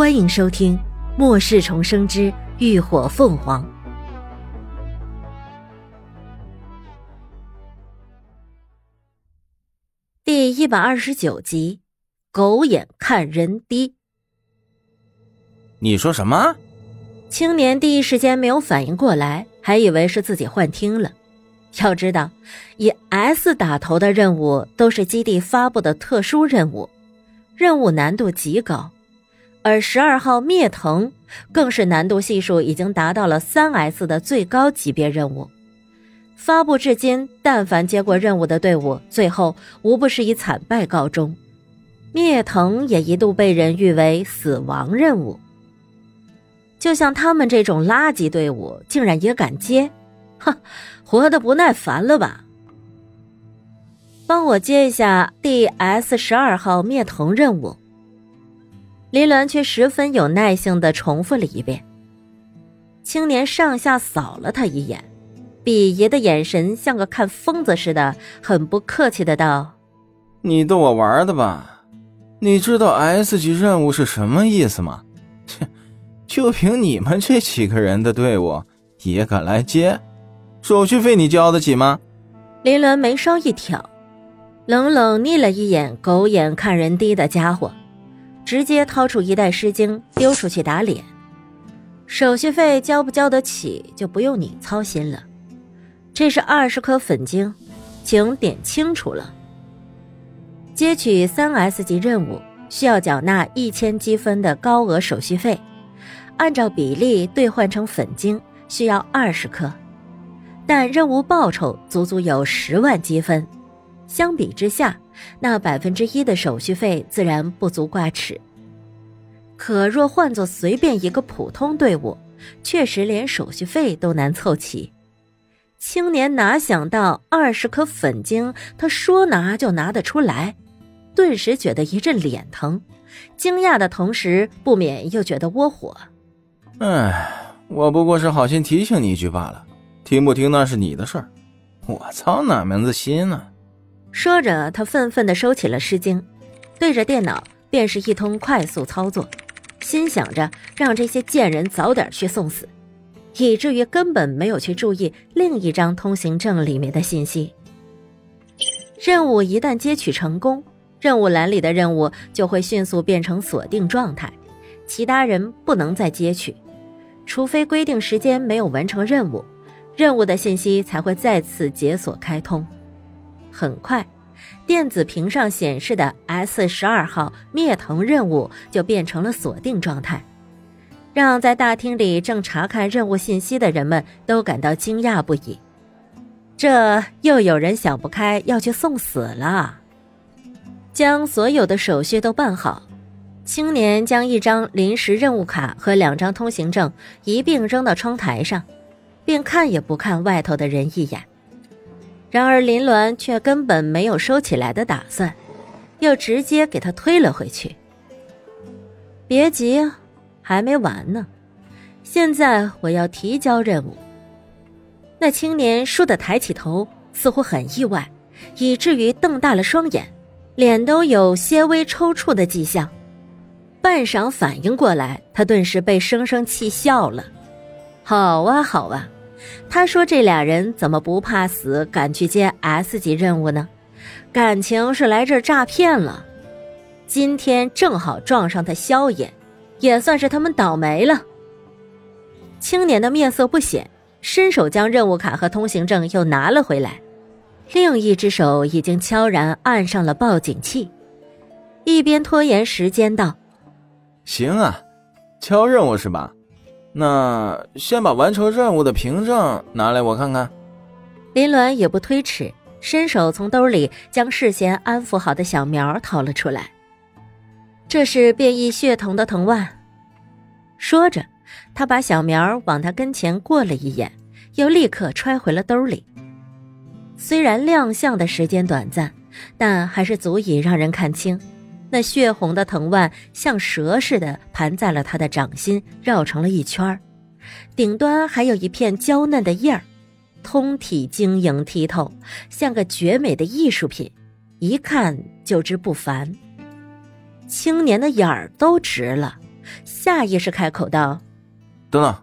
欢迎收听《末世重生之浴火凤凰》第一百二十九集。狗眼看人低。你说什么？青年第一时间没有反应过来，还以为是自己幻听了。要知道，以 S 打头的任务都是基地发布的特殊任务，任务难度极高。而十二号灭腾更是难度系数已经达到了三 S 的最高级别任务。发布至今，但凡接过任务的队伍，最后无不是以惨败告终。灭腾也一度被人誉为死亡任务。就像他们这种垃圾队伍，竟然也敢接，哼，活得不耐烦了吧？帮我接一下 DS 十二号灭腾任务。林鸾却十分有耐性的重复了一遍。青年上下扫了他一眼，鄙夷的眼神像个看疯子似的，很不客气的道：“你逗我玩的吧？你知道 S 级任务是什么意思吗？切，就凭你们这几个人的队伍也敢来接？手续费你交得起吗？”林鸾眉梢一挑，冷冷睨了一眼狗眼看人低的家伙。直接掏出一袋湿巾丢出去打脸，手续费交不交得起就不用你操心了。这是二十颗粉晶，请点清楚了。接取三 S 级任务需要缴纳一千积分的高额手续费，按照比例兑换成粉晶需要二十颗，但任务报酬足足有十万积分，相比之下。那百分之一的手续费自然不足挂齿，可若换做随便一个普通队伍，确实连手续费都难凑齐。青年哪想到二十颗粉晶，他说拿就拿得出来，顿时觉得一阵脸疼，惊讶的同时不免又觉得窝火。唉，我不过是好心提醒你一句罢了，听不听那是你的事儿，我操哪门子心呢？说着，他愤愤地收起了诗经，对着电脑便是一通快速操作，心想着让这些贱人早点去送死，以至于根本没有去注意另一张通行证里面的信息。任务一旦接取成功，任务栏里的任务就会迅速变成锁定状态，其他人不能再接取，除非规定时间没有完成任务，任务的信息才会再次解锁开通。很快，电子屏上显示的 S 十二号灭藤任务就变成了锁定状态，让在大厅里正查看任务信息的人们都感到惊讶不已。这又有人想不开要去送死了。将所有的手续都办好，青年将一张临时任务卡和两张通行证一并扔到窗台上，并看也不看外头的人一眼。然而林鸾却根本没有收起来的打算，又直接给他推了回去。别急，还没完呢。现在我要提交任务。那青年倏地抬起头，似乎很意外，以至于瞪大了双眼，脸都有些微抽搐的迹象。半晌反应过来，他顿时被生生气笑了。好啊，好啊。他说：“这俩人怎么不怕死，敢去接 S 级任务呢？感情是来这儿诈骗了。今天正好撞上他萧炎，也算是他们倒霉了。”青年的面色不显，伸手将任务卡和通行证又拿了回来，另一只手已经悄然按上了报警器，一边拖延时间道：“行啊，敲任务是吧？”那先把完成任务的凭证拿来，我看看。林鸾也不推迟，伸手从兜里将事先安抚好的小苗掏了出来。这是变异血藤的藤蔓。说着，他把小苗往他跟前过了一眼，又立刻揣回了兜里。虽然亮相的时间短暂，但还是足以让人看清。那血红的藤蔓像蛇似的盘在了他的掌心，绕成了一圈顶端还有一片娇嫩的叶儿，通体晶莹剔透，像个绝美的艺术品，一看就知不凡。青年的眼儿都直了，下意识开口道：“等等，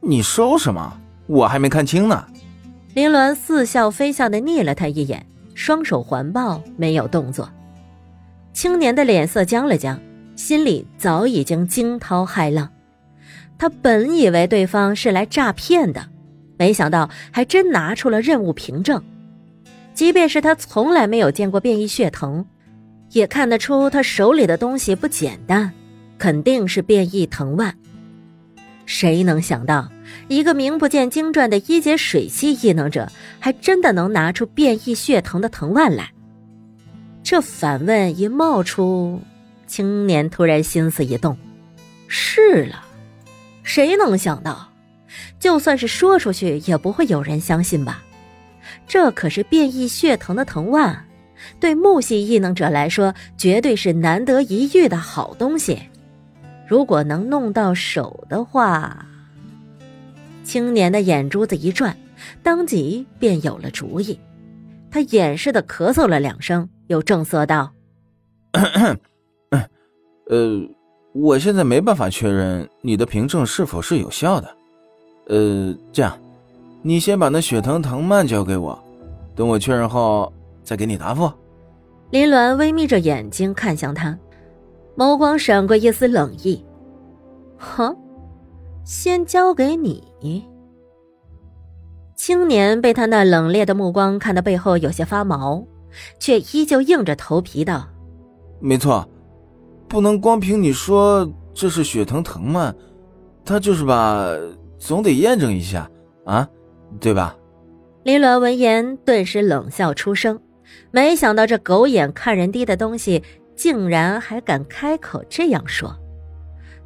你收什么？我还没看清呢。”林鸾似笑非笑的睨了他一眼，双手环抱，没有动作。青年的脸色僵了僵，心里早已经惊涛骇浪。他本以为对方是来诈骗的，没想到还真拿出了任务凭证。即便是他从来没有见过变异血藤，也看得出他手里的东西不简单，肯定是变异藤蔓。谁能想到，一个名不见经传的一阶水系异能者，还真的能拿出变异血藤的藤蔓来？这反问一冒出，青年突然心思一动：是了，谁能想到，就算是说出去，也不会有人相信吧？这可是变异血藤的藤蔓，对木系异能者来说，绝对是难得一遇的好东西。如果能弄到手的话，青年的眼珠子一转，当即便有了主意。他掩饰的咳嗽了两声，又正色道：“呃，我现在没办法确认你的凭证是否是有效的。呃，这样，你先把那血藤藤蔓交给我，等我确认后再给你答复。”林鸾微眯着眼睛看向他。眸光闪过一丝冷意，哼，先交给你。青年被他那冷冽的目光看得背后有些发毛，却依旧硬着头皮道：“没错，不能光凭你说这是血藤藤蔓，他就是吧，总得验证一下啊，对吧？”林鸾闻言顿时冷笑出声，没想到这狗眼看人低的东西。竟然还敢开口这样说，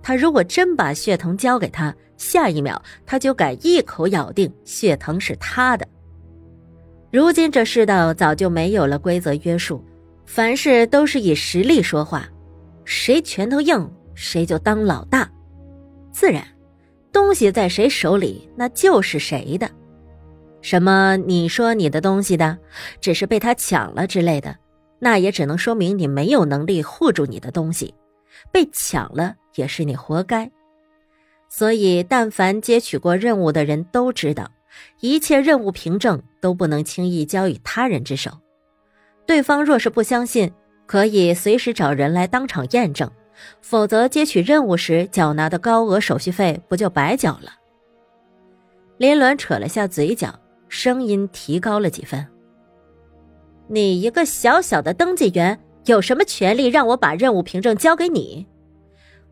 他如果真把血藤交给他，下一秒他就敢一口咬定血藤是他的。如今这世道早就没有了规则约束，凡事都是以实力说话，谁拳头硬谁就当老大，自然，东西在谁手里那就是谁的。什么你说你的东西的，只是被他抢了之类的。那也只能说明你没有能力护住你的东西，被抢了也是你活该。所以，但凡接取过任务的人都知道，一切任务凭证都不能轻易交与他人之手。对方若是不相信，可以随时找人来当场验证；否则，接取任务时缴纳的高额手续费不就白缴了？林鸾扯了下嘴角，声音提高了几分。你一个小小的登记员，有什么权利让我把任务凭证交给你？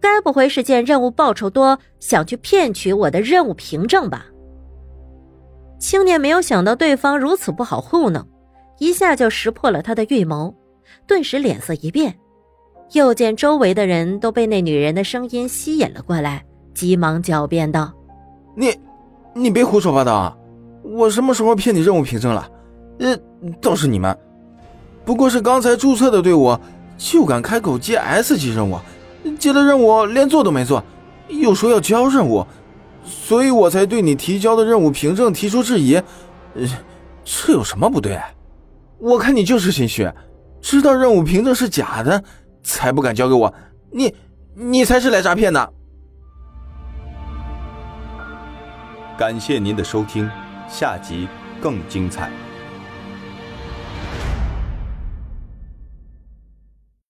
该不会是见任务报酬多，想去骗取我的任务凭证吧？青年没有想到对方如此不好糊弄，一下就识破了他的预谋，顿时脸色一变。又见周围的人都被那女人的声音吸引了过来，急忙狡辩道：“你，你别胡说八道啊！我什么时候骗你任务凭证了？”呃，倒是你们，不过是刚才注册的队伍就敢开口接 S 级任务，接了任务连做都没做，又说要交任务，所以我才对你提交的任务凭证提出质疑。这有什么不对？我看你就是心虚，知道任务凭证是假的，才不敢交给我。你，你才是来诈骗的。感谢您的收听，下集更精彩。